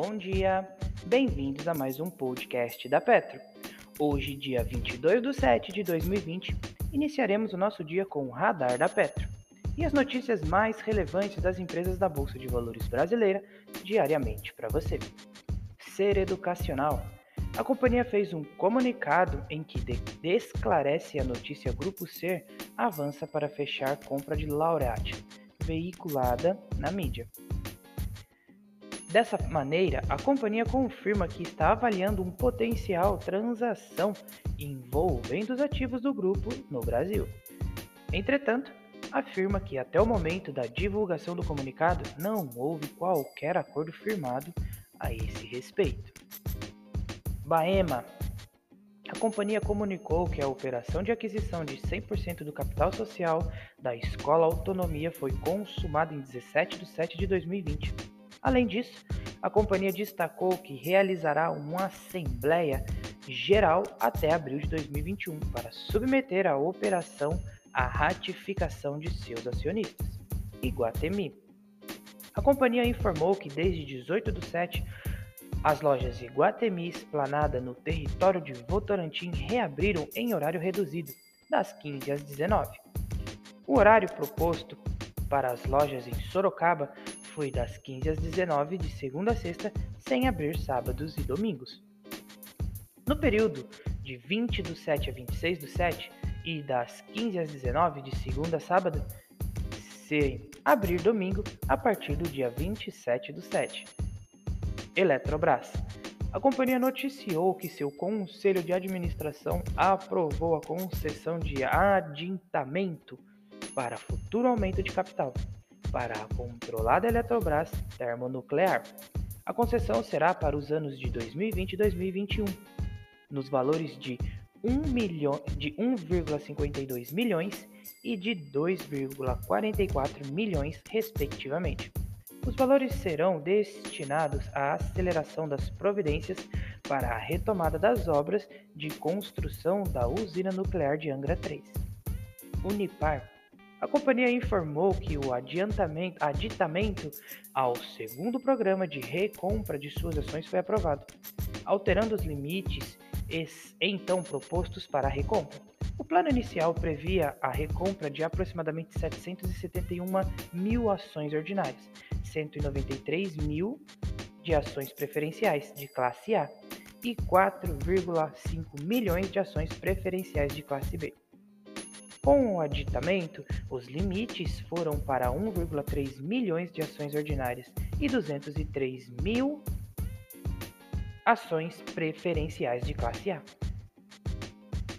bom dia! Bem-vindos a mais um podcast da Petro. Hoje, dia 22 de 7 de 2020, iniciaremos o nosso dia com o Radar da Petro e as notícias mais relevantes das empresas da Bolsa de Valores brasileira diariamente para você. Ser educacional. A companhia fez um comunicado em que esclarece a notícia Grupo Ser avança para fechar compra de Laureate, veiculada na mídia. Dessa maneira, a companhia confirma que está avaliando um potencial transação envolvendo os ativos do grupo no Brasil. Entretanto, afirma que até o momento da divulgação do comunicado não houve qualquer acordo firmado a esse respeito. Baema. A companhia comunicou que a operação de aquisição de 100% do capital social da Escola Autonomia foi consumada em 17 de 7 de 2020 Além disso, a companhia destacou que realizará uma assembleia geral até abril de 2021 para submeter a operação à ratificação de seus acionistas. Iguatemi. A companhia informou que desde 18 do 7, as lojas Iguatemi Esplanada no território de Votorantim reabriram em horário reduzido, das 15 às 19. O horário proposto para as lojas em Sorocaba foi das 15 às 19 de segunda a sexta, sem abrir sábados e domingos. No período de 20 do 7 a 26 do 7 e das 15 às 19 de segunda a sábado, sem abrir domingo a partir do dia 27 do 7. Eletrobras. A companhia noticiou que seu conselho de administração aprovou a concessão de adiantamento para futuro aumento de capital para a controlada Eletrobras Termonuclear. A concessão será para os anos de 2020 e 2021, nos valores de 1,52 milhões e de 2,44 milhões, respectivamente. Os valores serão destinados à aceleração das providências para a retomada das obras de construção da usina nuclear de Angra 3. Unipar a companhia informou que o adiantamento ao segundo programa de recompra de suas ações foi aprovado, alterando os limites então propostos para a recompra. O plano inicial previa a recompra de aproximadamente 771 mil ações ordinárias, 193 mil de ações preferenciais de classe A e 4,5 milhões de ações preferenciais de classe B. Com o aditamento, os limites foram para 1,3 milhões de ações ordinárias e 203 mil ações preferenciais de classe A.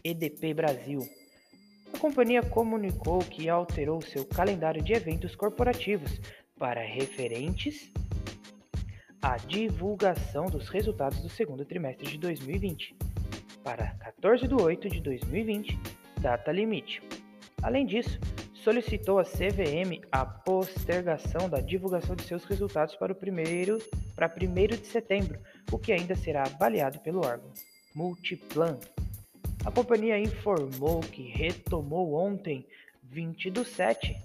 EDP Brasil. A companhia comunicou que alterou seu calendário de eventos corporativos para referentes à divulgação dos resultados do segundo trimestre de 2020 para 14 de 8 de 2020 data limite. Além disso, solicitou à CVM a postergação da divulgação de seus resultados para o primeiro para 1 de setembro, o que ainda será avaliado pelo órgão. Multiplan. A companhia informou que retomou ontem, 20 do 7,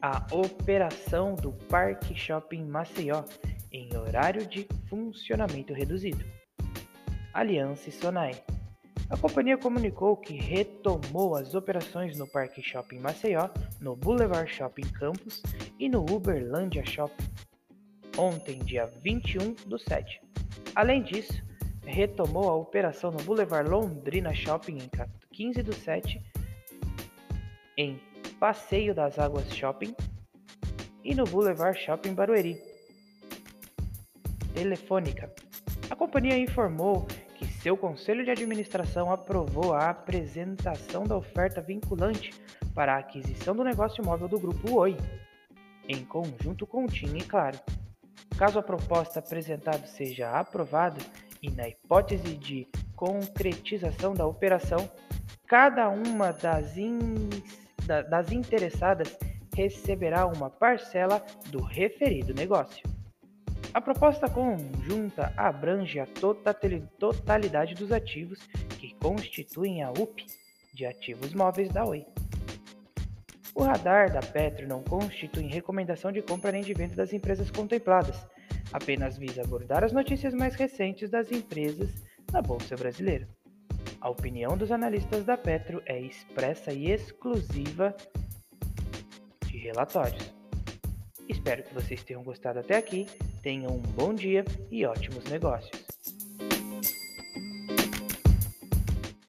a operação do Parque Shopping Maceió em horário de funcionamento reduzido. Aliança e Sonai. A companhia comunicou que retomou as operações no Parque Shopping Maceió, no Boulevard Shopping Campus e no Uberlândia Shopping, ontem, dia 21 do 7. Além disso, retomou a operação no Boulevard Londrina Shopping em 15 do 7, em Passeio das Águas Shopping e no Boulevard Shopping Barueri. Telefônica. A companhia informou seu conselho de administração aprovou a apresentação da oferta vinculante para a aquisição do negócio imóvel do Grupo Oi, em conjunto com o TIM e Claro. Caso a proposta apresentada seja aprovada e na hipótese de concretização da operação, cada uma das, in... das interessadas receberá uma parcela do referido negócio. A proposta conjunta abrange a totalidade dos ativos que constituem a UP de ativos móveis da Oi. O radar da Petro não constitui recomendação de compra nem de venda das empresas contempladas. apenas visa abordar as notícias mais recentes das empresas na Bolsa Brasileira. A opinião dos analistas da Petro é expressa e exclusiva de relatórios. Espero que vocês tenham gostado até aqui, tenham um bom dia e ótimos negócios.